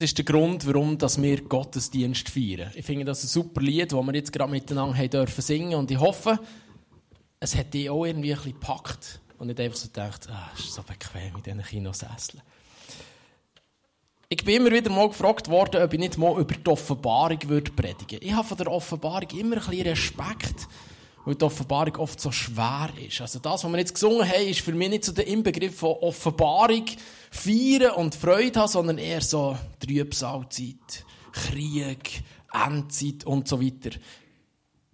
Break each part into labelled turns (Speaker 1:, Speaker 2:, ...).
Speaker 1: Das ist der Grund, warum wir Gottesdienst feiern. Ich finde das ein super Lied, das wir jetzt gerade miteinander dürfen singen und ich hoffe, es hat dich auch irgendwie ein bisschen gepackt und nicht einfach so gedacht, ah, ist so bequem in diesen Kinosesseln. Ich bin immer wieder mal gefragt worden, ob ich nicht mal über die Offenbarung würde predigen Ich habe von der Offenbarung immer ein bisschen Respekt, weil die Offenbarung oft so schwer ist. Also das, was wir jetzt gesungen haben, ist für mich nicht so der Inbegriff von Offenbarung, feiern und Freude haben, sondern eher so Trübsalzeit, Krieg, Endzeit und so weiter.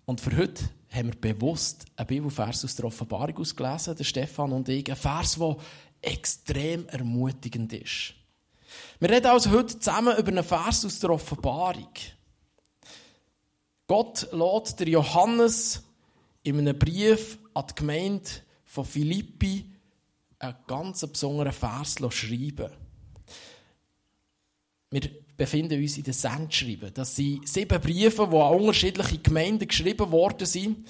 Speaker 1: Und für heute haben wir bewusst einen Bibelvers aus der Offenbarung ausgelesen, der Stefan und ich, ein Vers, der extrem ermutigend ist. Wir reden also heute zusammen über einen Vers aus der Offenbarung. Gott lädt der Johannes in einem Brief an die Gemeinde von Philippi einen ganz besonderen Vers schreiben. Wir befinden uns in den Sendschreiben. Das sind sieben Briefe, die an unterschiedliche Gemeinden geschrieben worden sind.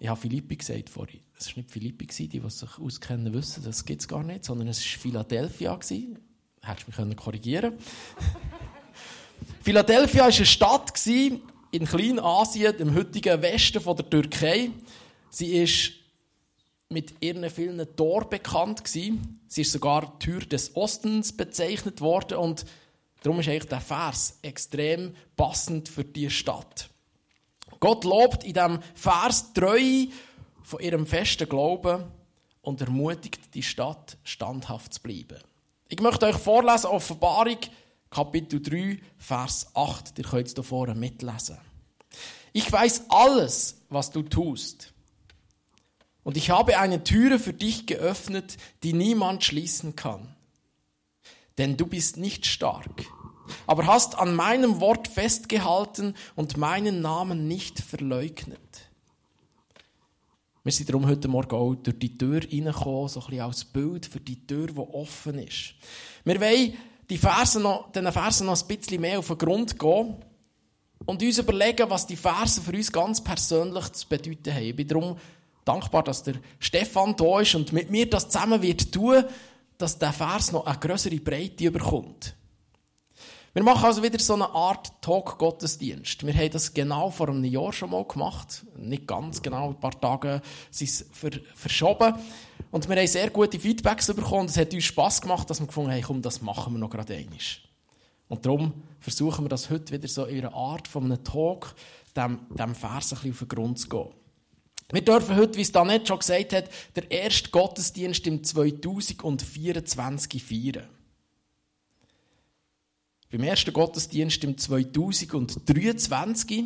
Speaker 1: Ich habe Philippi gesagt vorhin. Es war nicht Philippi, die, die sich auskennen, wissen, das gibt es gar nicht, sondern es war Philadelphia. Hättest du mich korrigieren können. Philadelphia war eine Stadt in Kleinasien, im heutigen Westen der Türkei. Sie ist mit ihren vielen Toren bekannt gewesen. Sie ist sogar Tür des Ostens bezeichnet worden und darum ist eigentlich der Vers extrem passend für die Stadt. Gott lobt in diesem Vers treu von ihrem festen Glauben und ermutigt die Stadt, standhaft zu bleiben. Ich möchte euch vorlesen, Offenbarung, Kapitel 3, Vers 8. Ihr könnt es hier vorne mitlesen. Ich weiß alles, was du tust. Und ich habe eine Türe für dich geöffnet, die niemand schließen kann. Denn du bist nicht stark, aber hast an meinem Wort festgehalten und meinen Namen nicht verleugnet. Wir sind darum heute Morgen auch durch die Tür reingekommen, so ein bisschen als Bild für die Tür, die offen ist. Wir wollen die Versen noch, den Versen noch ein bisschen mehr auf den Grund gehen und uns überlegen, was die Versen für uns ganz persönlich zu bedeuten haben. Ich bin darum dankbar, dass der Stefan da ist und mit mir das zusammen wird tun, dass der Vers noch eine größere Breite bekommt. Wir machen also wieder so eine Art Talk-Gottesdienst. Wir haben das genau vor einem Jahr schon mal gemacht. Nicht ganz genau, ein paar Tage sind es verschoben. Und wir haben sehr gute Feedbacks bekommen. Es hat uns Spass gemacht, dass wir gefunden haben, komm, das machen wir noch gerade einmal. Und darum versuchen wir das heute wieder so in einer Art von einem Talk, dem, dem Vers ein bisschen auf den Grund zu gehen. Wir dürfen heute, wie es Danette schon gesagt hat, der erste Gottesdienst im 2024 feiern. Beim ersten Gottesdienst im 2023,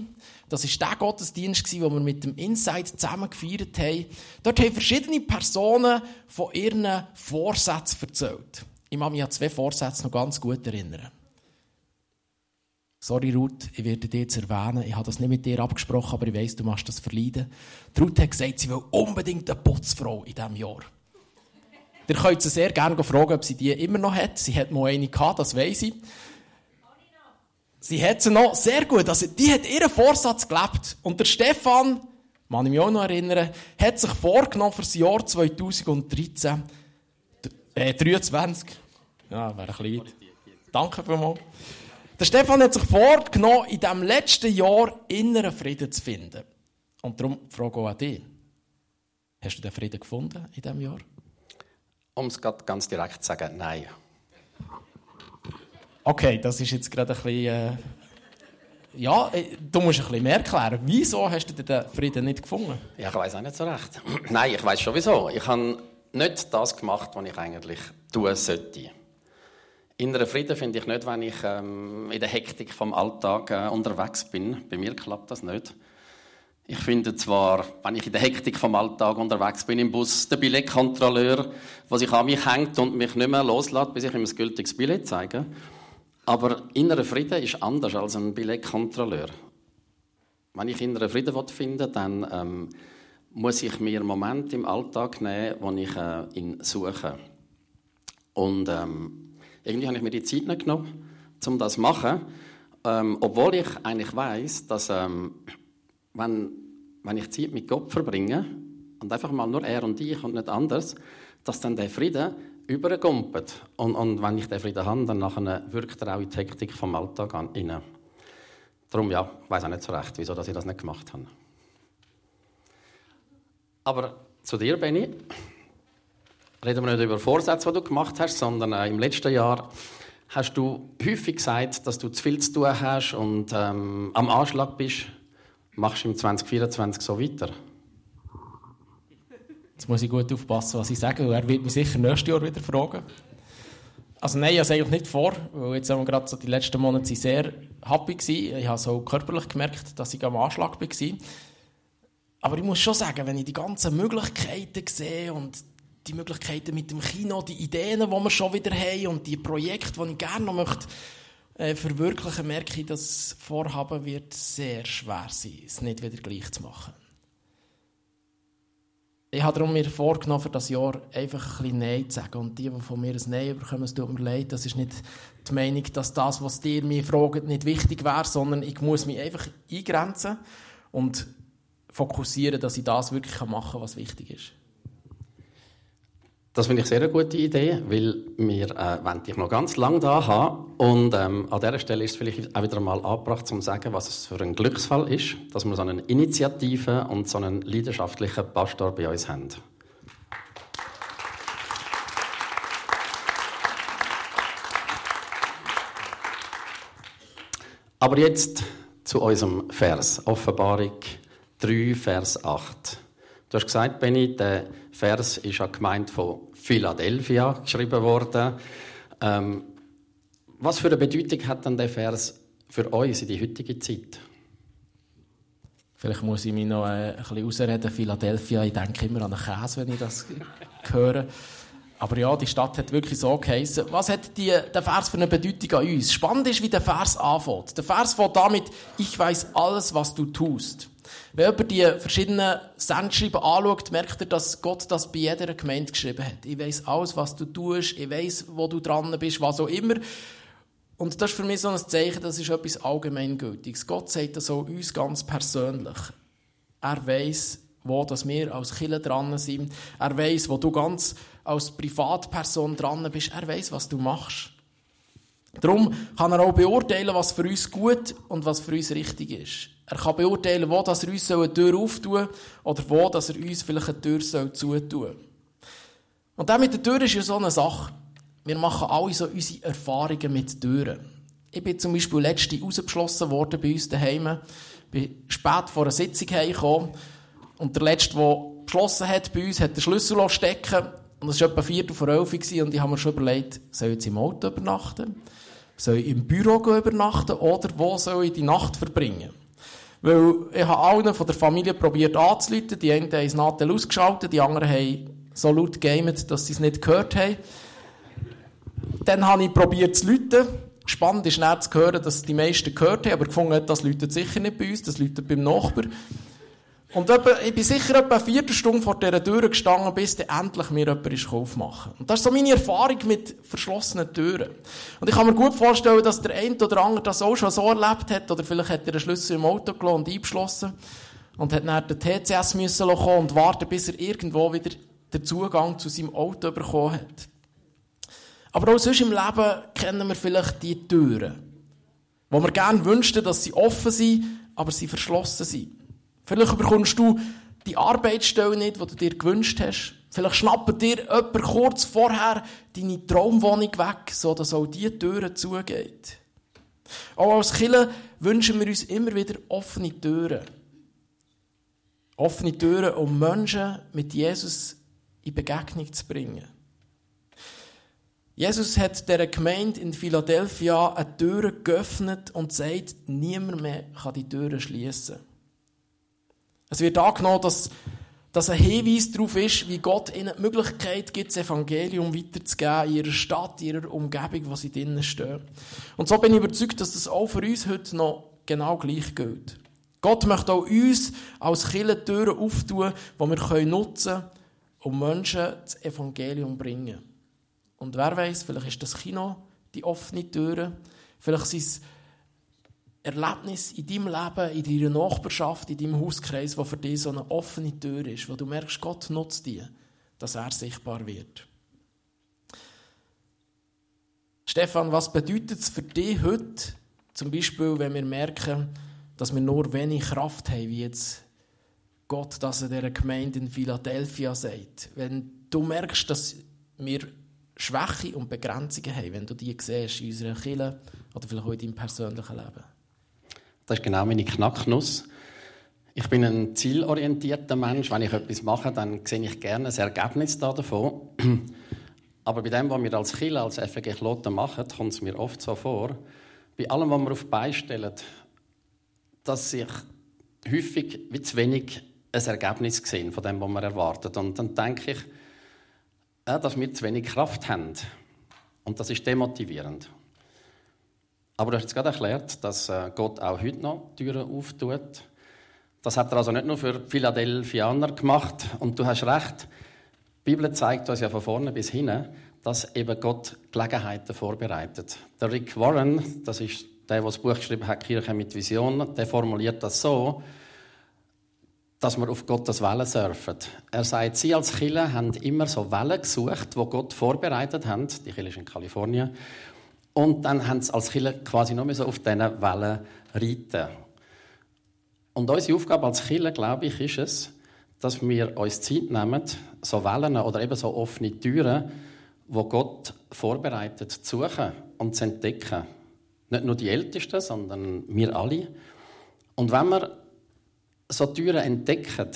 Speaker 1: das ist der Gottesdienst, den wir mit dem Insight zusammen gefeiert haben, dort haben verschiedene Personen von ihren Vorsätzen erzählt. Ich kann mich an zwei Vorsätze noch ganz gut erinnern. Sorry, Ruth, ich werde dich jetzt erwähnen. Ich habe das nicht mit dir abgesprochen, aber ich weiss, du machst das verleiden. Ruth hat gesagt, sie will unbedingt eine Putzfrau in diesem Jahr. Ihr könnt sie sehr gerne fragen, ob sie die immer noch hat. Sie hat mal eine gehabt, das weiss ich. Sie hat sie noch sehr gut. Also, die hat ihren Vorsatz gelebt. Und der Stefan, kann ich mich auch noch erinnern, hat sich vorgenommen für das Jahr 2013, äh, 23. Ja, wäre ein bisschen weit. Danke vielmals. Der Stefan hat sich vorgenommen, in diesem letzten Jahr inneren Frieden zu finden. Und darum frage ich auch dich. Hast du den Frieden gefunden in diesem Jahr?
Speaker 2: Um es ganz direkt zu sagen, nein.
Speaker 1: Okay, das ist jetzt gerade ein bisschen... Äh ja, äh, du musst ein bisschen mehr erklären. Wieso hast du den Frieden nicht gefunden?
Speaker 2: Ja, ich weiß auch nicht so recht. Nein, ich weiß schon wieso. Ich habe nicht das gemacht, was ich eigentlich tun sollte. Inneren Frieden finde ich nicht, wenn ich ähm, in der Hektik vom Alltag äh, unterwegs bin. Bei mir klappt das nicht. Ich finde zwar, wenn ich in der Hektik vom Alltag unterwegs bin im Bus, der Billetkontrolleur, der sich an mich hängt und mich nicht mehr loslässt, bis ich ihm ein gültiges Billett zeige. Aber innerer Frieden ist anders als ein Billetkontrolleur. Wenn ich inneren Frieden finden will, dann ähm, muss ich mir einen Moment im Alltag nehmen, wo ich äh, ihn suche. Und ähm, irgendwie habe ich mir die Zeit nicht genommen, um das zu machen. Ähm, obwohl ich eigentlich weiß, dass ähm, wenn, wenn ich Zeit mit Gott verbringe und einfach mal nur er und ich und nicht anders, dass dann der Frieden übergumpelt. Und, und wenn ich den Frieden habe, dann nachher wirkt er auch in die Hektik vom Alltag an. Darum, ja, ich weiß auch nicht so recht, wieso dass ich das nicht gemacht habe. Aber zu dir, Benny, reden wir nicht über Vorsätze, die du gemacht hast, sondern äh, im letzten Jahr hast du häufig gesagt, dass du zu viel zu tun hast und ähm, am Anschlag bist. Machst du im 2024 so weiter?
Speaker 1: Jetzt muss ich gut aufpassen, was ich sage, er wird mich sicher nächstes Jahr wieder fragen. Also nein, ich habe es eigentlich nicht vor, weil jetzt haben wir gerade so die letzten Monate sehr happy gewesen. Ich habe so körperlich gemerkt, dass ich am Anschlag war. Aber ich muss schon sagen, wenn ich die ganzen Möglichkeiten sehe und die Möglichkeiten mit dem Kino, die Ideen, die wir schon wieder haben und die Projekte, die ich gerne noch möchte, äh, verwirklichen, merke ich, dass das Vorhaben wird sehr schwer sein, es nicht wieder gleich zu machen. Ich habe darum mir vorgenommen, für das Jahr einfach ein bisschen Nein zu sagen. Und die, die von mir ein Nein bekommen, es tut mir leid, das ist nicht die Meinung, dass das, was dir mir fragt, nicht wichtig wäre, sondern ich muss mich einfach eingrenzen und fokussieren, dass ich das wirklich machen kann, was wichtig ist.
Speaker 2: Das finde ich sehr eine gute Idee, weil wir äh, wollen dich noch ganz lange da haben. Und ähm, an dieser Stelle ist es vielleicht auch wieder einmal angebracht, zu sagen, was es für ein Glücksfall ist, dass wir so eine Initiative und so einen leidenschaftlichen Pastor bei uns haben. Aber jetzt zu unserem Vers, Offenbarung 3, Vers 8. Du hast gesagt, Benny, der Vers ist ja gemeint von Philadelphia geschrieben worden. Ähm, was für eine Bedeutung hat denn der Vers für uns in die heutige Zeit?
Speaker 1: Vielleicht muss ich mich noch äh, ein bisschen ausreden. Philadelphia, ich denke immer an den Käse, wenn ich das höre. Aber ja, die Stadt hat wirklich so geheißen. Was hat die, der Vers für eine Bedeutung an uns? Spannend ist, wie der Vers anfängt. Der Vers fängt damit, ich weiß alles, was du tust. Wenn jemand die verschiedenen Sendschreiben anschaut, merkt er, dass Gott das bei jeder Gemeinde geschrieben hat. Ich weiß alles, was du tust, ich weiß, wo du dran bist, was auch immer. Und das ist für mich so ein Zeichen, das ist etwas Allgemeingültiges. Gott sagt das auch uns ganz persönlich. Er weiß, wo dass wir als Killer dran sind. Er weiß, wo du ganz als Privatperson dran bist. Er weiß, was du machst. Darum kann er auch beurteilen, was für uns gut und was für uns richtig ist. Er kann beurteilen, wo er uns eine Tür auftun oder wo er uns vielleicht eine Tür zutun soll. Und das mit der Tür ist ja so eine Sache. Wir machen alle so unsere Erfahrungen mit Türen. Ich bin zum Beispiel letzte rausgeschlossen worden bei uns daheim. bin spät vor einer Sitzung heimgekommen. Und der Letzte, der beschlossen hat bei uns, hat den Schlüssel stecken Und es war etwa Viertel vor elf und ich habe mir schon überlegt, soll ich jetzt im Auto übernachten? Soll ich im Büro übernachten? Oder wo soll ich die Nacht verbringen? Weil ich habe allen von der Familie probiert anzuleiten. Die einen haben es Nadel ausgeschaltet, die anderen haben so laut gegamet, dass sie es nicht gehört haben. Dann habe ich probiert zu läuten. Spannend ist nicht zu hören, dass die meisten gehört haben, aber gefunden, das läutet sicher nicht bei uns, das läutet beim Nachbar. Und etwa, ich bin sicher etwa eine Viertelstunde vor dieser Tür gestanden, bis dann endlich mir jemand aufmachen Und das ist so meine Erfahrung mit verschlossenen Türen. Und ich kann mir gut vorstellen, dass der eine oder andere das auch schon so erlebt hat, oder vielleicht hat er den Schlüssel im Auto gelassen und eingeschlossen und hat dann den TCS müssen kommen und warten, bis er irgendwo wieder den Zugang zu seinem Auto bekommen hat. Aber auch sonst im Leben kennen wir vielleicht die Türen, wo wir gerne wünschten, dass sie offen sind, aber sie verschlossen sind. Vielleicht bekommst du die Arbeitsstelle nicht, die du dir gewünscht hast. Vielleicht schnappt dir jemand kurz vorher deine Traumwohnung weg, sodass auch diese Türen zugeht. Auch als Killer wünschen wir uns immer wieder offene Türen. Offene Türen, um Menschen mit Jesus in Begegnung zu bringen. Jesus hat der Gemeinde in Philadelphia eine Tür geöffnet und sagt, niemand mehr kann die Türen schließen. Es wird angenommen, dass das ein Hinweis darauf ist, wie Gott ihnen die Möglichkeit gibt, das Evangelium weiterzugeben in ihrer Stadt, in ihrer Umgebung, wo sie drinnen stehen. Und so bin ich überzeugt, dass das auch für uns heute noch genau gleich gilt. Gott möchte auch uns als Kirche Türen auftun, die wir nutzen können, um Menschen das Evangelium zu bringen. Und wer weiß, vielleicht ist das Kino die offene Türe, vielleicht sind es Erlebnis in deinem Leben, in deiner Nachbarschaft, in deinem Hauskreis, wo für dich so eine offene Tür ist, wo du merkst, Gott nutzt die, dass er sichtbar wird. Stefan, was bedeutet es für dich heute, zum Beispiel, wenn wir merken, dass wir nur wenig Kraft haben, wie jetzt Gott das in dieser Gemeinde in Philadelphia sagt? Wenn du merkst, dass wir Schwäche und Begrenzungen haben, wenn du die siehst in unserer Kirche oder vielleicht auch in deinem persönlichen Leben?
Speaker 2: Das ist genau meine Knacknuss. Ich bin ein zielorientierter Mensch. Wenn ich etwas mache, dann sehe ich gerne das Ergebnis davon. Aber bei dem, was wir als Kirche, als FG Kloten machen, kommt es mir oft so vor, bei allem, was wir auf beistellen, dass ich häufig wie zu wenig ein Ergebnis sehen von dem, was man erwartet. Und dann denke ich, dass wir zu wenig Kraft haben. Und das ist demotivierend. Aber du hast jetzt gerade erklärt, dass äh, Gott auch heute noch Türen auftut das hat er also nicht nur für Philadelphianer gemacht. Und du hast recht, die Bibel zeigt uns ja von vorne bis hinten, dass eben Gott Gelegenheiten vorbereitet. Der Rick Warren, das ist der, der das Buch geschrieben hat, Kirche mit Vision, der formuliert das so, dass wir auf Gottes Wellen surfen. Er sagt, sie als Killer haben immer so Wellen gesucht, wo Gott vorbereitet haben. Die Killer ist in Kalifornien. Und dann haben sie als Killer quasi nur so auf diesen Wellen reiten. Und unsere Aufgabe als Kirche, glaube ich, ist es, dass wir uns Zeit nehmen, so Wellen oder eben so offene Türen, wo Gott vorbereitet, zu suchen und zu entdecken. Nicht nur die Ältesten, sondern wir alle. Und wenn wir so Türen entdecken,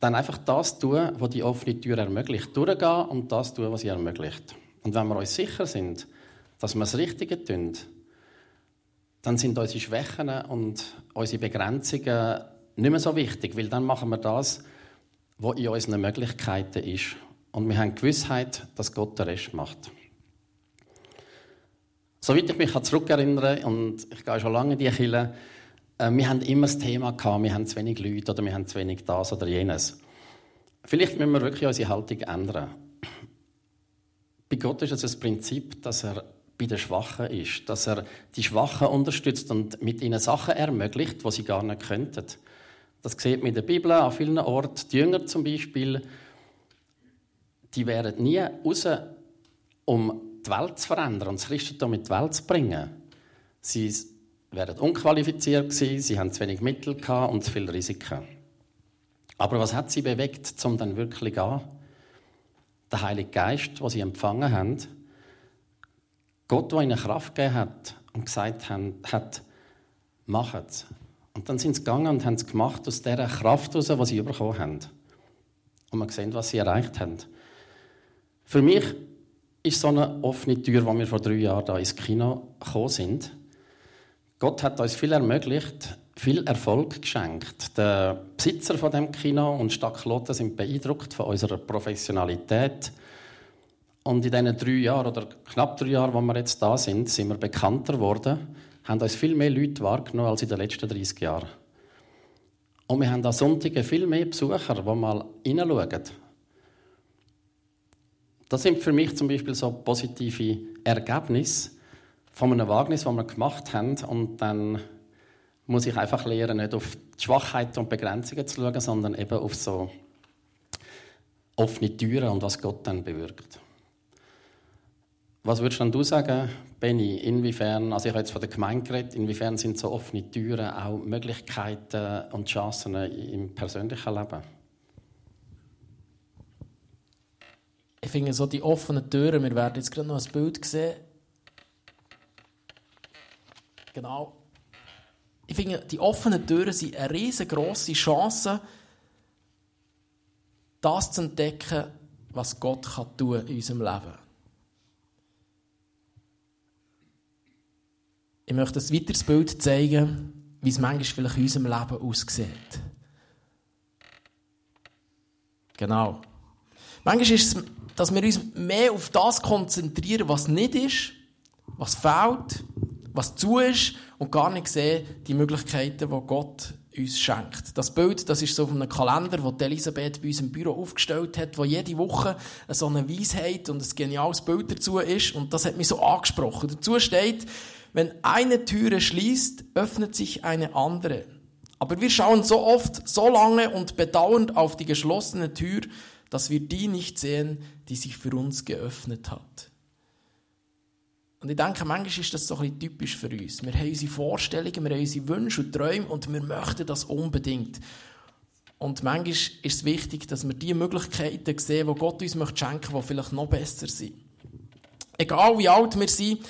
Speaker 2: dann einfach das tun, was die offene Tür ermöglicht. Durchgehen und das tun, was sie ermöglicht. Und wenn wir uns sicher sind, dass wir das Richtige tun, dann sind unsere Schwächen und unsere Begrenzungen nicht mehr so wichtig, weil dann machen wir das, was in unseren Möglichkeiten ist. Und wir haben die Gewissheit, dass Gott den Rest macht. Soweit ich mich zurückerinnere, und ich gehe schon lange in die Kirche, äh, wir haben immer das Thema gehabt, wir haben zu wenig Leute oder wir haben zu wenig das oder jenes. Vielleicht müssen wir wirklich unsere Haltung ändern. Bei Gott ist es das Prinzip, dass er bei den Schwachen ist, dass er die Schwachen unterstützt und mit ihnen Sachen ermöglicht, die sie gar nicht könnten. Das sieht man in der Bibel an vielen Orten. Die Jünger zum Beispiel, die wären nie raus, um die Welt zu verändern und das Christentum in die Welt zu bringen. Sie wären unqualifiziert gewesen, sie haben zu wenig Mittel und zu viele Risiken. Aber was hat sie bewegt, um dann wirklich an? Der Heilige Geist, den sie empfangen haben, Gott, der ihnen Kraft gegeben hat und gesagt hat, macht es. Und dann sind sie gegangen und haben es gemacht aus dieser Kraft heraus, die sie bekommen haben. Und man sieht, was sie erreicht haben. Für mich ist so eine offene Tür, wo wir vor drei Jahren da ins Kino gekommen sind. Gott hat uns viel ermöglicht, viel Erfolg geschenkt. Der Besitzer von dem Kino und Stadt Kloten sind beeindruckt von unserer Professionalität, und in diesen drei Jahren oder knapp drei Jahren, wo wir jetzt da sind, sind wir bekannter geworden, haben uns viel mehr Leute wahrgenommen als in den letzten 30 Jahren. Und wir haben an Sonntagen viel mehr Besucher, die mal hineinschauen. Das sind für mich zum Beispiel so positive Ergebnisse von einem Wagnis, das wir gemacht haben. Und dann muss ich einfach lernen, nicht auf die Schwachheiten und Begrenzungen zu schauen, sondern eben auf so offene Türen und was Gott dann bewirkt. Was würdest du sagen, Benny, inwiefern, also ich habe jetzt von der Gemeinde geredet, inwiefern sind so offene Türen auch Möglichkeiten und Chancen im persönlichen Leben?
Speaker 1: Ich finde so die offenen Türen, wir werden jetzt gerade noch ein Bild sehen. Genau. Finde, die offenen Türen sind eine riesengroße Chance, das zu entdecken, was Gott kann tun in unserem Leben Ich möchte ein weiteres Bild zeigen, wie es manchmal vielleicht in unserem Leben aussieht. Genau. Manchmal ist es, dass wir uns mehr auf das konzentrieren, was nicht ist, was fehlt, was zu ist und gar nicht sehen die Möglichkeiten, die Gott uns schenkt. Das Bild, das ist so von einem Kalender, den Elisabeth bei uns im Büro aufgestellt hat, wo jede Woche so eine Weisheit und ein geniales Bild dazu ist und das hat mich so angesprochen. Dazu steht, wenn eine Türe schließt, öffnet sich eine andere. Aber wir schauen so oft, so lange und bedauernd auf die geschlossene Tür, dass wir die nicht sehen, die sich für uns geöffnet hat. Und ich denke, manchmal ist das so ein bisschen typisch für uns. Wir haben unsere Vorstellungen, wir haben unsere Wünsche und Träume und wir möchten das unbedingt. Und manchmal ist es wichtig, dass wir die Möglichkeiten sehen, die Gott uns schenken möchte, die vielleicht noch besser sind. Egal wie alt wir sind,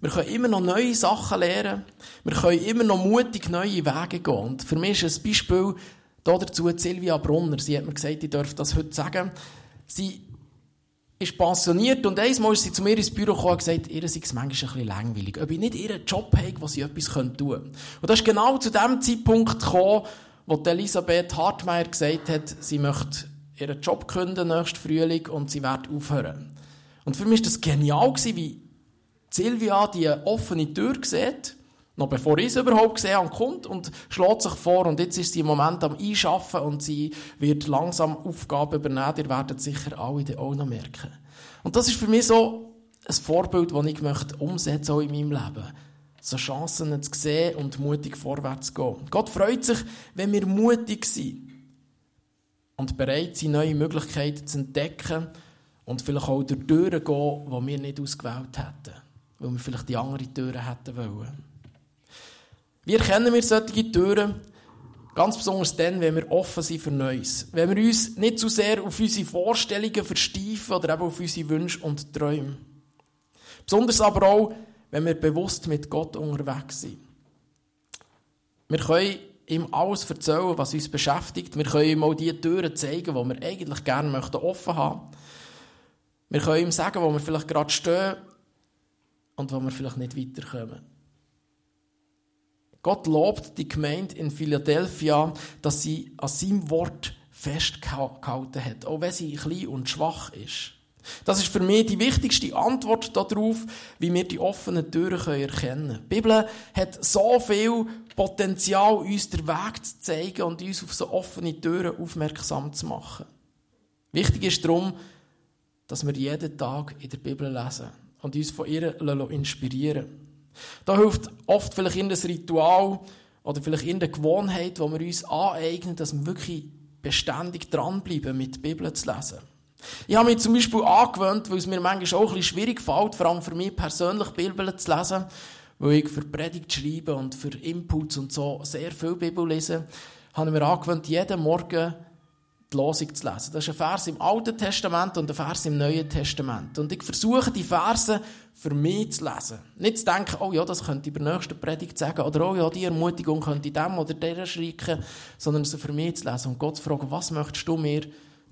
Speaker 1: wir können immer noch neue Sachen lernen. Wir können immer noch mutig neue Wege gehen. Und für mich ist ein Beispiel dazu Silvia Brunner. Sie hat mir gesagt, ich darf das heute sagen. Sie ist pensioniert und einmal ist sie zu mir ins Büro gekommen und gesagt, ihr sei es manchmal ein bisschen langweilig. Ob ich nicht ihren Job habe, wo sie etwas tun können. Und das ist genau zu dem Zeitpunkt gekommen, wo Elisabeth Hartmeier gesagt hat, sie möchte ihren Job künden nächsten Frühling und sie wird aufhören. Und für mich war das genial, wie Silvia die offene Tür sieht, noch bevor ich es überhaupt gesehen habe, kommt und schlägt sich vor. Und jetzt ist sie im Moment am Einschaffen und sie wird langsam Aufgaben übernehmen. Ihr werdet sicher alle auch noch merken. Und das ist für mich so ein Vorbild, das ich möchte umsetzen auch in meinem Leben. So Chancen zu sehen und mutig vorwärts zu gehen. Gott freut sich, wenn wir mutig sind und bereit sind, neue Möglichkeiten zu entdecken und vielleicht auch durch Türen gehen, die wir nicht ausgewählt hätten weil wir vielleicht die andere Türen hätten wollen. Wie erkennen wir solche Türen? Ganz besonders dann, wenn wir offen sind für Neues. Wenn wir uns nicht zu sehr auf unsere Vorstellungen versteifen oder eben auf unsere Wünsche und Träume. Besonders aber auch, wenn wir bewusst mit Gott unterwegs sind. Wir können ihm alles erzählen, was uns beschäftigt. Wir können ihm auch die Türen zeigen, die wir eigentlich gerne offen haben möchten. Wir können ihm sagen, wo wir vielleicht gerade stehen und wo wir vielleicht nicht weiterkommen. Gott lobt die Gemeinde in Philadelphia, dass sie an seinem Wort festgehalten hat, auch wenn sie klein und schwach ist. Das ist für mich die wichtigste Antwort darauf, wie wir die offenen Türen erkennen können. Die Bibel hat so viel Potenzial, uns den Weg zu zeigen und uns auf so offene Türen aufmerksam zu machen. Wichtig ist darum, dass wir jeden Tag in der Bibel lesen und uns von ihr inspirieren Da hilft oft vielleicht in das Ritual oder vielleicht in der Gewohnheit, wo wir uns aneignen, dass wir wirklich beständig dranbleiben, mit der Bibel zu lesen. Ich habe mich zum Beispiel angewöhnt, weil es mir manchmal auch ein bisschen schwierig fällt, vor allem für mich persönlich Bibel zu lesen, weil ich für Predigt schreibe und für Inputs und so sehr viel Bibel lese, habe ich mir angewöhnt, jeden Morgen die Losung zu lesen. Das ist ein Vers im Alten Testament und ein Vers im Neuen Testament. Und ich versuche, die Verse für mich zu lesen. Nicht zu denken, oh ja, das könnte ich bei der nächsten Predigt sagen, oder oh ja, die Ermutigung könnte ich dem oder der schreiken, sondern sie für mich zu lesen und Gott zu fragen, was möchtest du mir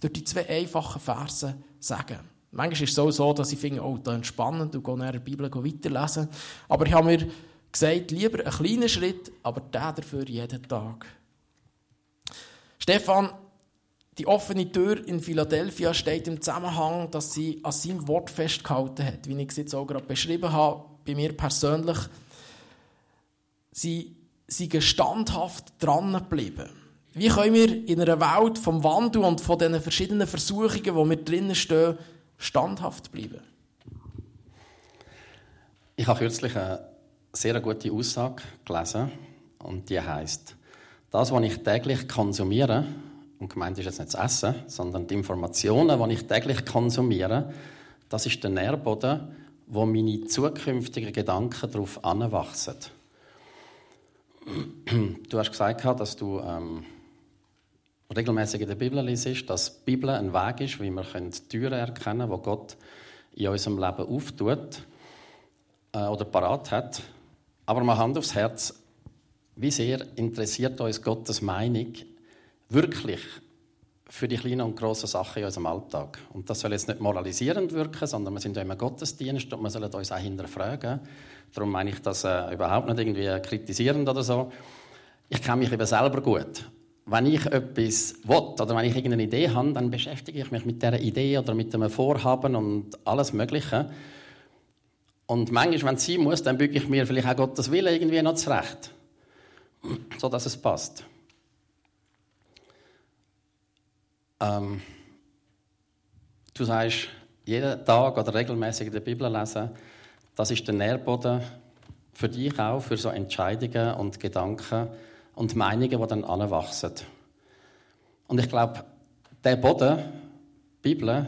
Speaker 1: durch die zwei einfachen Verse sagen? Manchmal ist es so, dass ich finde, oh, das ist entspannend und gehe in der Bibel weiterlesen. Aber ich habe mir gesagt, lieber einen kleinen Schritt, aber der dafür jeden Tag. Stefan, die offene Tür in Philadelphia steht im Zusammenhang, dass sie an seinem Wort festgehalten hat, wie ich es jetzt auch gerade beschrieben habe, bei mir persönlich. Sie sind standhaft dran geblieben. Wie können wir in einer Welt vom Wandel und von den verschiedenen Versuchungen, wo wir drinnen stehen, standhaft bleiben?
Speaker 2: Ich habe kürzlich eine sehr gute Aussage gelesen und die heißt: Das, was ich täglich konsumiere, und gemeint ist jetzt nicht das Essen, sondern die Informationen, die ich täglich konsumiere, das ist der Nährboden, wo meine zukünftigen Gedanken darauf anwachsen. Du hast gesagt, dass du ähm, regelmäßig in der Bibel liest, dass die Bibel ein Weg ist, wie wir Türen erkennen können, wo Gott in unserem Leben auftut äh, oder parat hat. Aber mal Hand aufs Herz, wie sehr interessiert uns Gottes Meinung wirklich für die kleinen und grossen Sachen in unserem Alltag. Und das soll jetzt nicht moralisierend wirken, sondern wir sind ja im Gottesdienst und wir sollen uns auch hinterfragen. Darum meine ich das äh, überhaupt nicht irgendwie kritisierend oder so. Ich kenne mich eben selber gut. Wenn ich etwas will oder wenn ich irgendeine Idee habe, dann beschäftige ich mich mit dieser Idee oder mit einem Vorhaben und alles Mögliche. Und manchmal, wenn es sein muss, dann büge ich mir vielleicht auch Gottes Willen irgendwie noch zurecht, so dass es passt. Ähm, du sagst, jeden Tag oder regelmäßig der Bibel lesen, das ist der Nährboden für dich auch, für so Entscheidungen und Gedanken und Meinungen, die dann anwachsen. Und ich glaube, der Boden, die Bibel,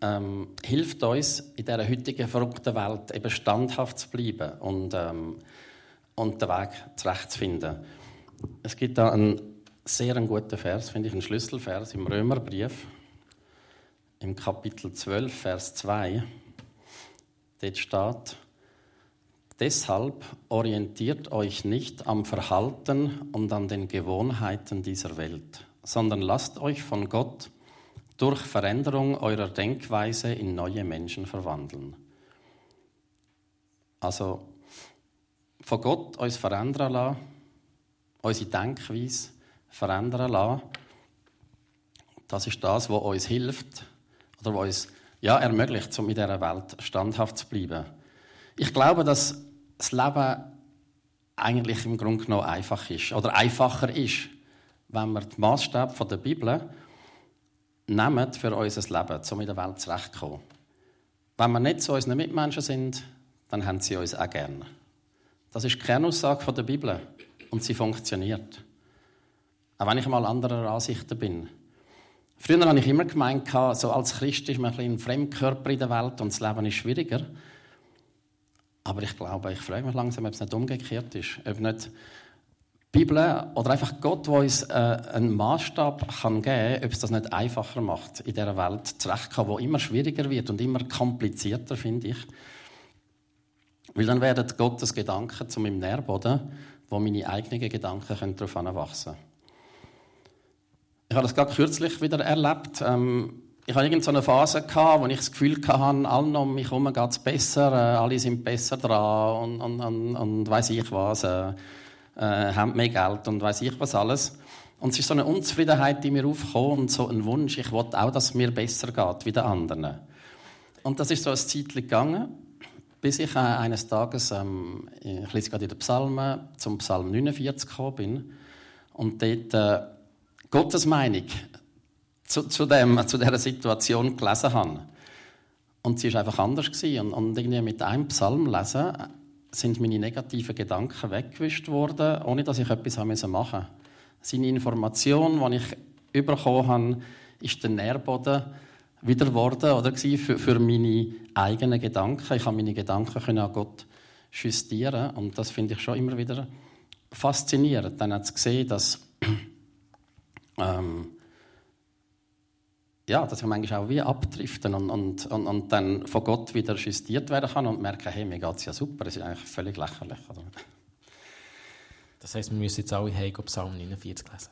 Speaker 2: ähm, hilft uns in dieser heutigen verrückten Welt eben standhaft zu bleiben und, ähm, und den Weg zurechtzufinden. Es gibt da einen sehr guten Vers, finde ich, einen Schlüsselvers im Römerbrief, im Kapitel 12, Vers 2. Dort steht, Deshalb orientiert euch nicht am Verhalten und an den Gewohnheiten dieser Welt, sondern lasst euch von Gott durch Veränderung eurer Denkweise in neue Menschen verwandeln. Also von Gott uns verändern lassen, unsere Denkweise verändern lassen, das ist das, was uns hilft oder was uns ja, ermöglicht, um in dieser Welt standhaft zu bleiben. Ich glaube, dass das Leben eigentlich im Grunde genommen einfach ist oder einfacher ist, wenn wir die Maßstab der Bibel nehmen für unser Leben, um in der Welt zurechtzukommen. Wenn wir nicht zu unseren Mitmenschen sind, dann haben sie uns auch gern. Das ist die Kernaussage der Bibel und sie funktioniert. Auch wenn ich mal anderer Ansichten bin. Früher habe ich immer gemeint, so als Christ ist man ein, ein Fremdkörper in der Welt und das Leben ist schwieriger. Aber ich glaube, ich frage mich langsam, ob es nicht umgekehrt ist. Ob nicht Bibel oder einfach Gott, der uns äh, einen Maßstab geben kann, ob es das nicht einfacher macht, in dieser Welt zurechtzukommen, die immer schwieriger wird und immer komplizierter, finde ich. Weil dann werden Gottes Gedanken zu meinem Nährboden, wo meine eigenen Gedanken darauf anwachsen können. Ich habe das gerade kürzlich wieder erlebt. Ähm, ich hatte irgendeine Phase, gehabt, wo ich das Gefühl hatte, allen um mich herum geht es besser, äh, alle sind besser dran und, und, und, und weiss ich was. Äh, äh, haben mehr Geld und weiß ich was alles. Und es ist so eine Unzufriedenheit, die mir aufkommt und so ein Wunsch, ich wollte auch, dass es mir besser geht wie den anderen. Und das ist so ein Zeit gegangen, bis ich äh, eines Tages, ähm, ich lese gerade in den Psalmen, zum Psalm 49 gekommen bin und dort äh, Gottes Meinung zu, zu, dem, zu dieser Situation gelesen habe. Und sie war einfach anders. Gewesen. Und, und irgendwie mit einem Psalm lesen sind meine negativen Gedanken weggewischt worden, ohne dass ich etwas machen musste. Seine Information, die ich bekommen habe, ist der Nährboden wieder geworden oder für, für meine eigenen Gedanken. Ich habe meine Gedanken an Gott justieren und das finde ich schon immer wieder faszinierend. Dann hat es gesehen, dass ähm, ja, dass ich manchmal auch wie abdriften und, und, und, und, dann von Gott wieder justiert werden kann und merke, hey, mir geht es ja super, das ist eigentlich völlig lächerlich. Oder?
Speaker 1: Das heisst, wir müssen jetzt alle heim Psalm 49 lesen?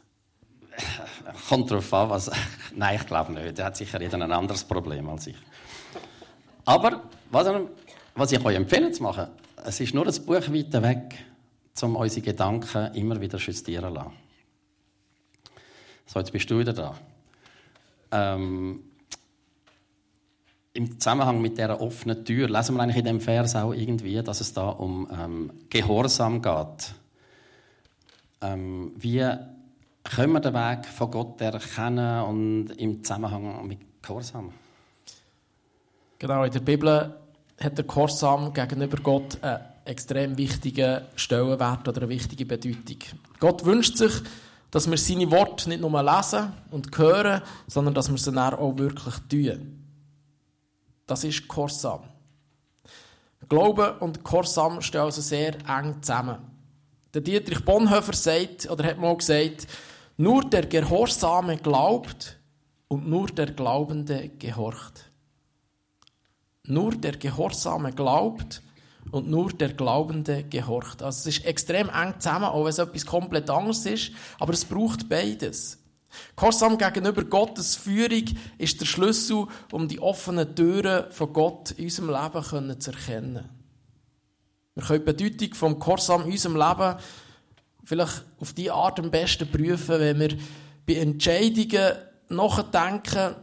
Speaker 2: Kommt darauf an, was... Nein, ich glaube nicht. Der hat sicher jeder ein anderes Problem als ich. Aber was, was ich euch empfehle zu machen, es ist nur ein Buch weiter weg, um unsere Gedanken immer wieder justieren zu lassen. So, jetzt bist du wieder da ähm, im Zusammenhang mit der offenen Tür lesen wir eigentlich in dem Vers auch irgendwie, dass es da um ähm, Gehorsam geht. Ähm, wie können wir den Weg von Gott erkennen und im Zusammenhang mit Gehorsam?
Speaker 1: Genau, in der Bibel hat der Gehorsam gegenüber Gott einen extrem wichtigen Stellenwert oder eine wichtige Bedeutung. Gott wünscht sich, dass wir seine Worte nicht nur lesen und hören, sondern dass wir sie dann auch wirklich tun. Das ist Gehorsam. Glaube und Gehorsam stehen also sehr eng zusammen. Der Dietrich Bonhoeffer sagt, oder hat mal gesagt, nur der Gehorsame glaubt und nur der Glaubende gehorcht. Nur der Gehorsame glaubt und nur der Glaubende gehorcht. Also es ist extrem eng zusammen, auch wenn es etwas komplett anderes ist, aber es braucht beides. Gehorsam gegenüber Gottes Führung ist der Schlüssel, um die offenen Türen von Gott in unserem Leben zu erkennen. Wir können die Bedeutung vom Gehorsam in unserem Leben vielleicht auf die Art am besten prüfen, wenn wir bei Entscheidungen nachdenken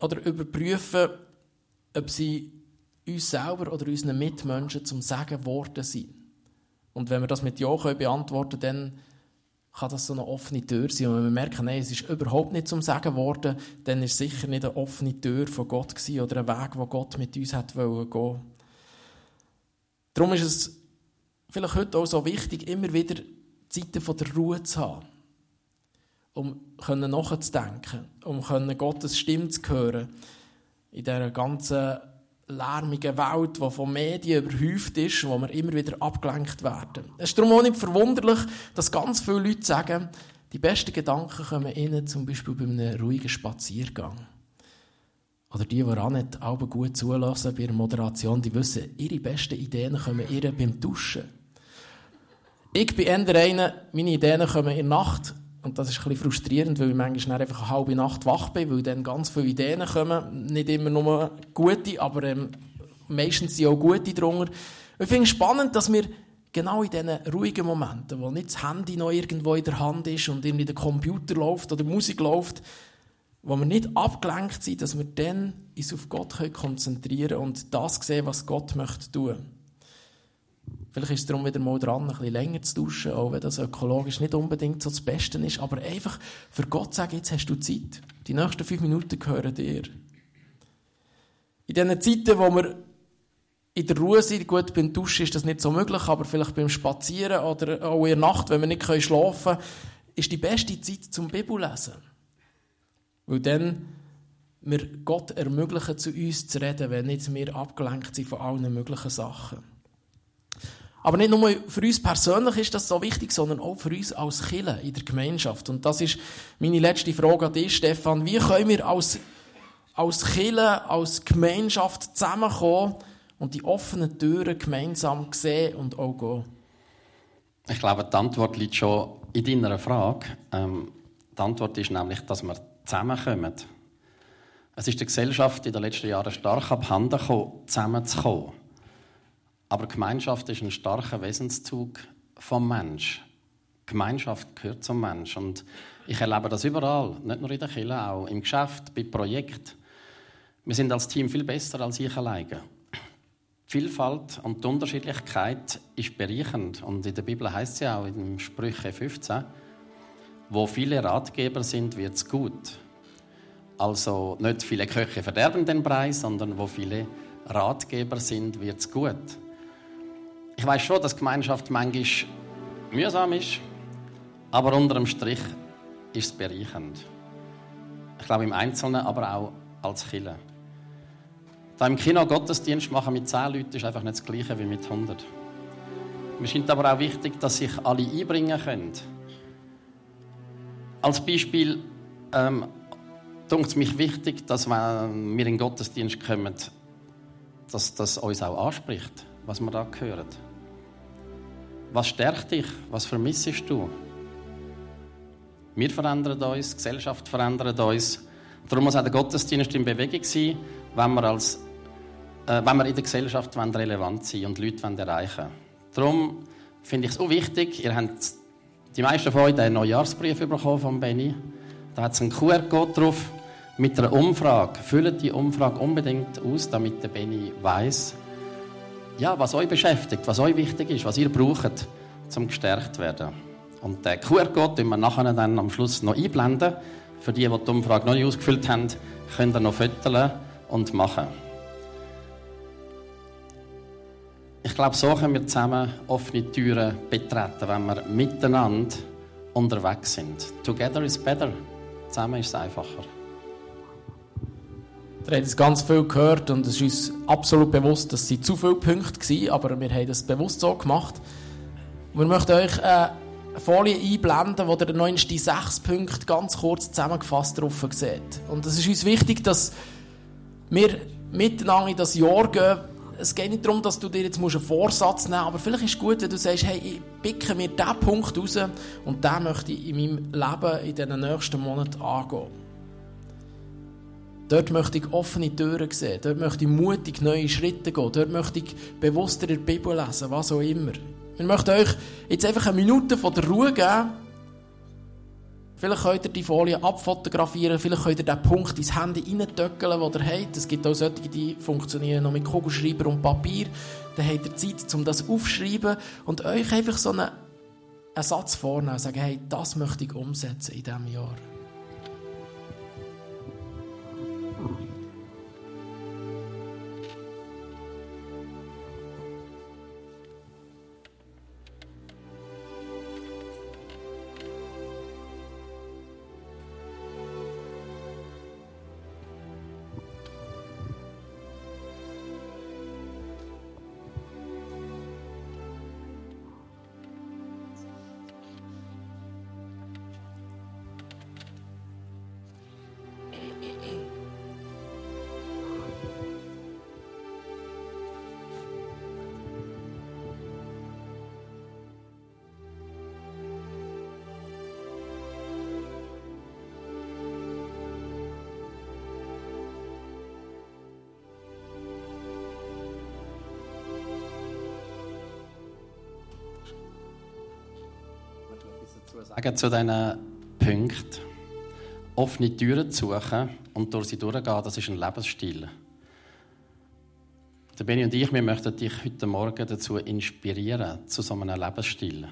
Speaker 1: oder überprüfen, ob sie uns selber oder unseren Mitmenschen zum Sagen geworden sind. Und wenn wir das mit Ja können beantworten dann kann das so eine offene Tür sein. Und wenn wir merken, nein, es ist überhaupt nicht zum Sagen geworden, dann ist es sicher nicht eine offene Tür von Gott gewesen oder ein Weg, wo Gott mit uns hat gehen Darum ist es vielleicht heute auch so wichtig, immer wieder Zeiten von der Ruhe zu haben, um nachzudenken, um Gottes Stimme zu hören in dieser ganzen lärmigen Welt, die von Medien überhäuft ist, wo wir immer wieder abgelenkt werden. Es ist darum auch nicht verwunderlich, dass ganz viele Leute sagen, die besten Gedanken kommen ihnen zum Beispiel bei einem ruhigen Spaziergang. Oder die, die auch nicht alle gut zulassen bei der Moderation, die wissen, ihre besten Ideen kommen ihnen beim Duschen. Ich bin eher einer, meine Ideen kommen in der Nacht. Und das ist ein bisschen frustrierend, weil ich manchmal einfach eine halbe Nacht wach bin, weil dann ganz viele Ideen kommen. Nicht immer nur gute, aber ähm, meistens sind auch gute drunter. Ich finde es spannend, dass wir genau in diesen ruhigen Momenten, wo nicht das Handy noch irgendwo in der Hand ist und irgendwie der Computer läuft oder Musik läuft, wo wir nicht abgelenkt sind, dass wir dann uns auf Gott konzentrieren können und das sehen, was Gott möchte tun. Vielleicht ist es darum wieder mal dran, ein bisschen länger zu duschen, auch wenn das ökologisch nicht unbedingt so das Beste ist. Aber einfach für Gott sagen, jetzt hast du Zeit. Die nächsten fünf Minuten gehören dir. In diesen Zeiten, wo wir in der Ruhe sind, gut, beim Duschen ist das nicht so möglich, aber vielleicht beim Spazieren oder auch in der Nacht, wenn wir nicht schlafen können, ist die beste Zeit zum Bibellesen. Weil dann wir Gott ermöglichen, zu uns zu reden, wenn nicht wir abgelenkt sind von allen möglichen Sachen. Aber nicht nur für uns persönlich ist das so wichtig, sondern auch für uns als Killer in der Gemeinschaft. Und das ist meine letzte Frage an dich, Stefan. Wie können wir als, als Killer, als Gemeinschaft zusammenkommen und die offenen Türen gemeinsam sehen und auch gehen?
Speaker 2: Ich glaube, die Antwort liegt schon in deiner Frage. Ähm, die Antwort ist nämlich, dass wir zusammenkommen. Es ist der Gesellschaft in den letzten Jahren stark abhanden gekommen, zusammenzukommen. Aber Gemeinschaft ist ein starker Wesenszug vom Mensch. Gemeinschaft gehört zum Mensch. Und ich erlebe das überall, nicht nur in der Kirche, auch im Geschäft, bei Projekten. Wir sind als Team viel besser als ich alleine. Vielfalt und die Unterschiedlichkeit ist bereichernd. Und in der Bibel heißt es ja auch in Sprüche 15, wo viele Ratgeber sind, wird es gut. Also nicht viele Köche verderben den Preis, sondern wo viele Ratgeber sind, wird es gut. Ich weiß schon, dass Gemeinschaft manchmal mühsam ist, aber unter dem Strich ist es bereichernd. Ich glaube im Einzelnen, aber auch als Killer. Da im Kino Gottesdienst machen mit 10 Leuten ist einfach nicht das Gleiche wie mit 100. Mir scheint aber auch wichtig, dass sich alle einbringen können. Als Beispiel ähm, es mich wichtig, dass wenn wir in den Gottesdienst kommen, dass das uns auch anspricht, was wir da hören. Was stärkt dich? Was vermisst du? Wir verändern uns, die Gesellschaft verändert uns. Darum muss auch der Gottesdienst in Bewegung sein, wenn wir, als, äh, wenn wir in der Gesellschaft relevant sein und Leute erreichen wollen. Darum finde ich es auch wichtig, ihr habt die meisten von euch einen Neujahrsbrief bekommen von Benny. Da hat es einen QR-Code drauf mit einer Umfrage. Füllt die Umfrage unbedingt aus, damit der Benny weiß, ja, was euch beschäftigt, was euch wichtig ist, was ihr braucht, um gestärkt zu werden. Und den QR-Code wir nachher dann am Schluss noch einblenden. Für die, die die Umfrage noch nicht ausgefüllt haben, könnt ihr noch föteln und machen. Ich glaube, so können wir zusammen offene Türen betreten, wenn wir miteinander unterwegs sind. Together is better. Zusammen ist es einfacher.
Speaker 1: Wir haben es ganz viel gehört und es ist uns absolut bewusst, dass es zu viele Punkte waren, aber wir haben das bewusst so gemacht. Wir möchten euch eine Folie einblenden, wo ihr noch die sechs Punkte ganz kurz zusammengefasst drauf seht. Und es ist uns wichtig, dass wir miteinander in das Jahr gehen. Es geht nicht darum, dass du dir jetzt einen Vorsatz nehmen musst, aber vielleicht ist es gut, wenn du sagst, hey, ich picke mir diesen Punkt raus und den möchte ich in meinem Leben in den nächsten Monaten angehen. Dort möchte ich offene Türen sehen. Dort möchte ich mutig neue Schritte gehen. Dort möchte ich bewusster in der Bibel lesen, was auch immer. Wir möchten euch jetzt einfach eine Minute von der Ruhe geben. Vielleicht könnt ihr die Folie abfotografieren, vielleicht könnt ihr den Punkt ins Handy reintöckeln, den ihr habt. Es gibt auch solche, die funktionieren noch mit Kugelschreiber und Papier. Dann habt ihr Zeit, um das aufzuschreiben und euch einfach so einen, Satz vornehmen und sagen, hey, das möchte ich umsetzen in diesem Jahr.
Speaker 2: Sagen zu diesen Punkten? Offene Türen zu suchen und durch sie durchgehen, das ist ein Lebensstil. Der Benny und ich, wir möchten dich heute Morgen dazu inspirieren, zu so einem Lebensstil.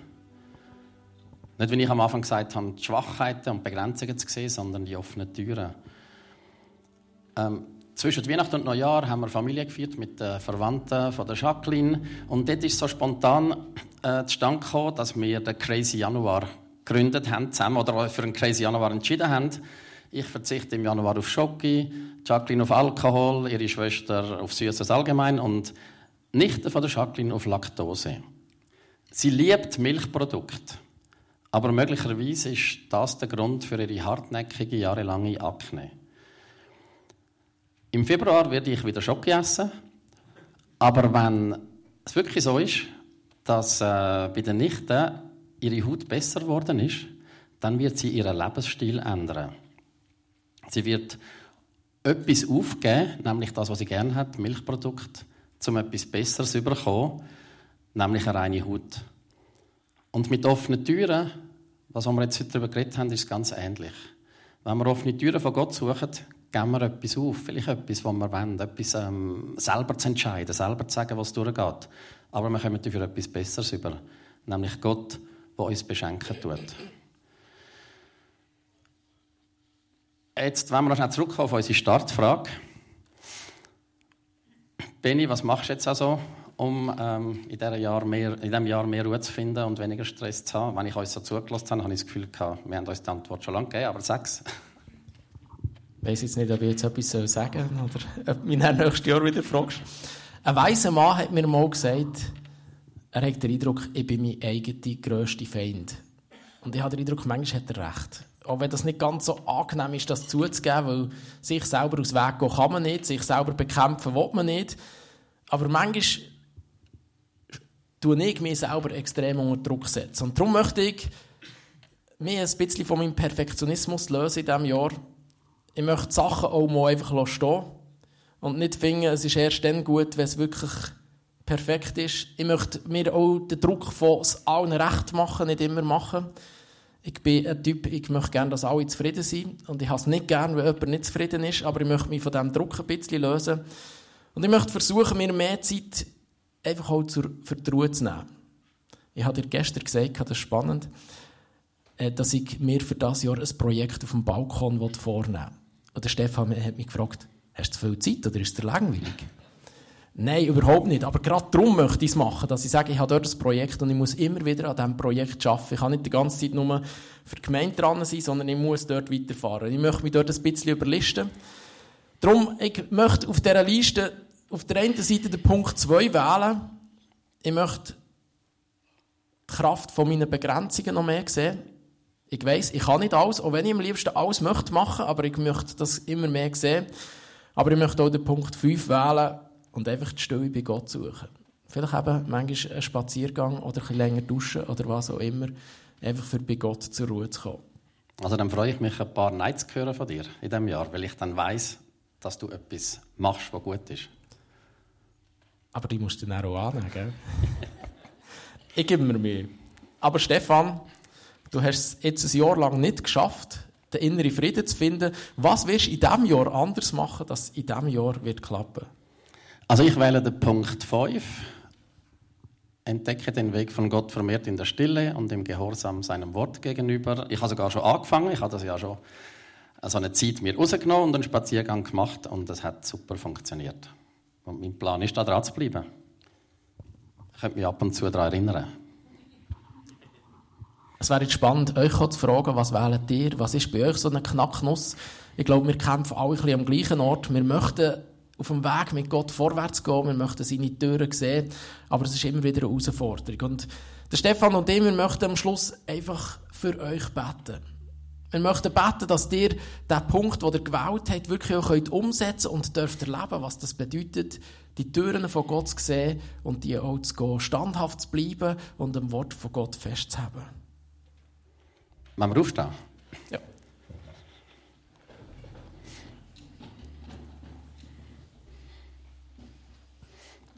Speaker 2: Nicht, wie ich am Anfang gesagt habe, die Schwachheiten und Begrenzungen zu sehen, sondern die offenen Türen. Ähm, zwischen Weihnachten und Neujahr haben wir Familie gefeiert mit den Verwandten von der Jacqueline. Und dort ist so spontan äh, zustande gekommen, dass wir den Crazy Januar gegründet haben, zusammen, oder für einen Crazy Januar entschieden haben. Ich verzichte im Januar auf Schoki, Jacqueline auf Alkohol, ihre Schwester auf Süßes allgemein und Nichte von der Jacqueline auf Laktose. Sie liebt Milchprodukte, aber möglicherweise ist das der Grund für ihre hartnäckige, jahrelange Akne. Im Februar werde ich wieder Schoki essen, aber wenn es wirklich so ist, dass äh, bei den Nichten ihre Haut besser geworden ist, dann wird sie ihren Lebensstil ändern. Sie wird etwas aufgeben, nämlich das, was sie gerne hat, Milchprodukt, um etwas Besseres zu bekommen, nämlich eine reine Haut. Und mit offenen Türen, was wir jetzt heute darüber geredet haben, ist ganz ähnlich. Wenn wir offene Türen von Gott suchen, geben wir etwas auf, vielleicht etwas, was wir wollen, etwas ähm, selber zu entscheiden, selber zu sagen, was durchgeht. Aber wir kommen dafür etwas Besseres über, nämlich Gott, der uns beschenken tut. Jetzt wollen wir noch schnell zurückkommen auf unsere Startfrage. Benny, was machst du jetzt also, um ähm, in, diesem Jahr mehr, in diesem Jahr mehr Ruhe zu finden und weniger Stress zu haben? Wenn ich euch so zugelassen habe, habe ich das Gefühl gehabt, wir haben uns die Antwort schon lange gegeben, aber sag's.
Speaker 1: Ich weiß jetzt nicht, ob ich jetzt etwas sagen soll oder ob du mich nächstes Jahr wieder fragst. Ein weiser Mann hat mir mal gesagt, er hat den Eindruck, ich bin mein eigener grösster Feind. Und ich habe den Eindruck, manchmal hat er recht auch wenn das nicht ganz so angenehm ist, das zuzugeben, weil sich selber aus dem Weg gehen kann man nicht, sich selber bekämpfen will man nicht. Aber manchmal tue ich mich selber extrem unter Druck setzen. Und darum möchte ich mich ein bisschen von meinem Perfektionismus lösen in diesem Jahr. Ich möchte Sachen auch mal einfach stehen und nicht finden, es ist erst dann gut, wenn es wirklich perfekt ist. Ich möchte mir auch den Druck von allen recht machen, nicht immer machen. Ich bin ein Typ, ich möchte gerne, dass alle zufrieden sind. Und ich habe es nicht gerne, wenn jemand nicht zufrieden ist, aber ich möchte mich von diesem Druck ein bisschen lösen. Und ich möchte versuchen, mir mehr Zeit einfach auch zur, für zu nehmen. Ich habe dir gestern gesagt, das ist spannend, äh, dass ich mir für das Jahr ein Projekt auf dem Balkon vornehmen will. Und der Stefan hat mich gefragt, hast du viel Zeit oder ist es langweilig? Nein, überhaupt nicht. Aber gerade darum möchte ich es machen, dass ich sage, ich habe dort ein Projekt und ich muss immer wieder an diesem Projekt arbeiten. Ich kann nicht die ganze Zeit nur für die Gemeinde dran sein, sondern ich muss dort weiterfahren. Ich möchte mich dort ein bisschen überlisten. Darum, ich möchte auf dieser Liste auf der einen Seite den Punkt 2 wählen. Ich möchte die Kraft von meinen Begrenzungen noch mehr sehen. Ich weiß, ich kann nicht alles, auch wenn ich am liebsten alles möchte machen, aber ich möchte das immer mehr sehen. Aber ich möchte auch den Punkt 5 wählen, und einfach die Stille bei Gott suchen. Vielleicht eben manchmal einen Spaziergang oder ein länger duschen oder was auch immer, einfach für bei Gott zur Ruhe zu kommen.
Speaker 2: Also dann freue ich mich, ein paar Nights zu hören von dir in diesem Jahr, weil ich dann weiß, dass du etwas machst, was gut ist.
Speaker 1: Aber die musst du dann auch annehmen, gell? ich gebe mir Mühe. Aber Stefan, du hast es jetzt ein Jahr lang nicht geschafft, den inneren Frieden zu finden. Was wirst du in diesem Jahr anders machen, dass es in diesem Jahr wird klappen
Speaker 2: also ich wähle den Punkt 5. Entdecke den Weg von Gott vermehrt in der Stille und im Gehorsam seinem Wort gegenüber. Ich habe sogar schon angefangen, ich habe das ja schon so eine Zeit mir rausgenommen und einen Spaziergang gemacht und das hat super funktioniert. Und mein Plan ist, da dran zu bleiben. Ich könnte mich ab und zu daran erinnern.
Speaker 1: Es wäre jetzt spannend, euch zu fragen, was wählt ihr? Was ist bei euch so eine Knacknuss? Ich glaube, wir kämpfen alle ein bisschen am gleichen Ort. Wir möchten auf dem Weg mit Gott vorwärts gehen, wir möchten seine Türen sehen, aber es ist immer wieder eine Herausforderung. Und der Stefan und ich, wir möchten am Schluss einfach für euch beten. Wir möchten beten, dass ihr den Punkt, den ihr gewählt habt, wirklich auch könnt umsetzen und dürft erleben, was das bedeutet, die Türen von Gott zu sehen und die auch zu gehen, standhaft zu bleiben und am Wort von Gott festzuhalten.
Speaker 2: Wollen wir aufstehen?
Speaker 1: Ja.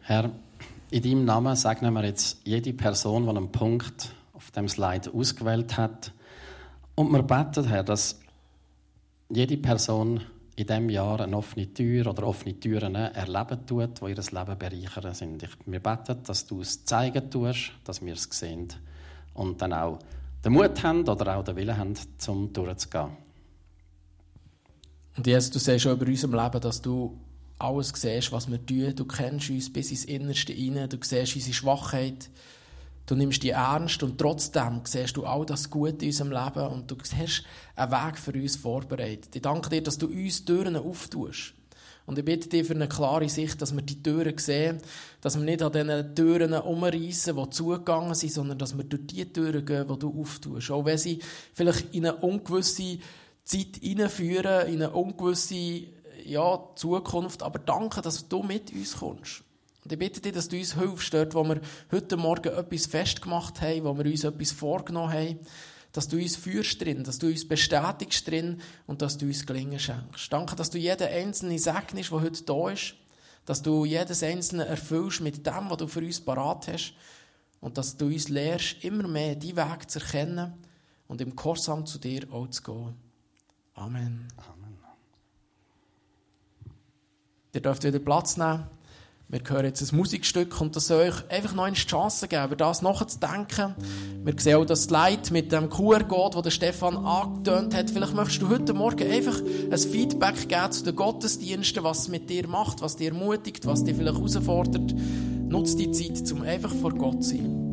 Speaker 2: Herr, in deinem Namen segnen wir jetzt jede Person, die einen Punkt auf dem Slide ausgewählt hat. Und wir beten, Herr, dass jede Person in diesem Jahr eine offene Tür oder offene Türen erleben tut, die ihr Leben bereichern sind. Wir beten, dass du es zeigen tust, dass wir es sehen und dann auch den Mut haben oder auch den Willen haben, zum durchzugehen.
Speaker 1: Und Jesus, du siehst auch über unserem Leben, dass du alles siehst, was wir tun. Du kennst uns bis ins Innerste hinein. Du siehst unsere Schwachheit. Du nimmst die ernst und trotzdem siehst du all das Gute in unserem Leben und du hast einen Weg für uns vorbereitet. Ich danke dir, dass du uns Türen auftust. Und ich bitte dich für eine klare Sicht, dass wir die Türen sehen, dass wir nicht an diesen Türen umreißen, die zugegangen sind, sondern dass wir durch die Türen gehen, die du auftust. Auch wenn sie vielleicht in eine ungewisse Zeit hineinführen, in eine ungewisse ja, Zukunft. Aber danke, dass du mit uns kommst. Und ich bitte dich, dass du uns hilfst, dort, wo wir heute Morgen etwas festgemacht haben, wo wir uns etwas vorgenommen haben, dass du uns führst drin, dass du uns bestätigst drin und dass du uns Gelingen schenkst. Danke, dass du jeden Einzelnen segnest, der heute da ist, dass du jedes Einzelne erfüllst mit dem, was du für uns parat hast und dass du uns lehrst, immer mehr die Weg zu erkennen und im Korsam zu dir auch zu gehen. Amen. Amen. Ihr dürft wieder Platz nehmen. Wir hören jetzt ein Musikstück und das soll euch einfach noch eine Chance geben, über das nachzudenken. Wir sehen auch das Leid mit dem QR-Code, das Stefan angetönt hat. Vielleicht möchtest du heute Morgen einfach ein Feedback geben zu den Gottesdiensten, was es mit dir macht, was dir ermutigt, was dich vielleicht herausfordert. Nutze die Zeit, um einfach vor Gott zu sein.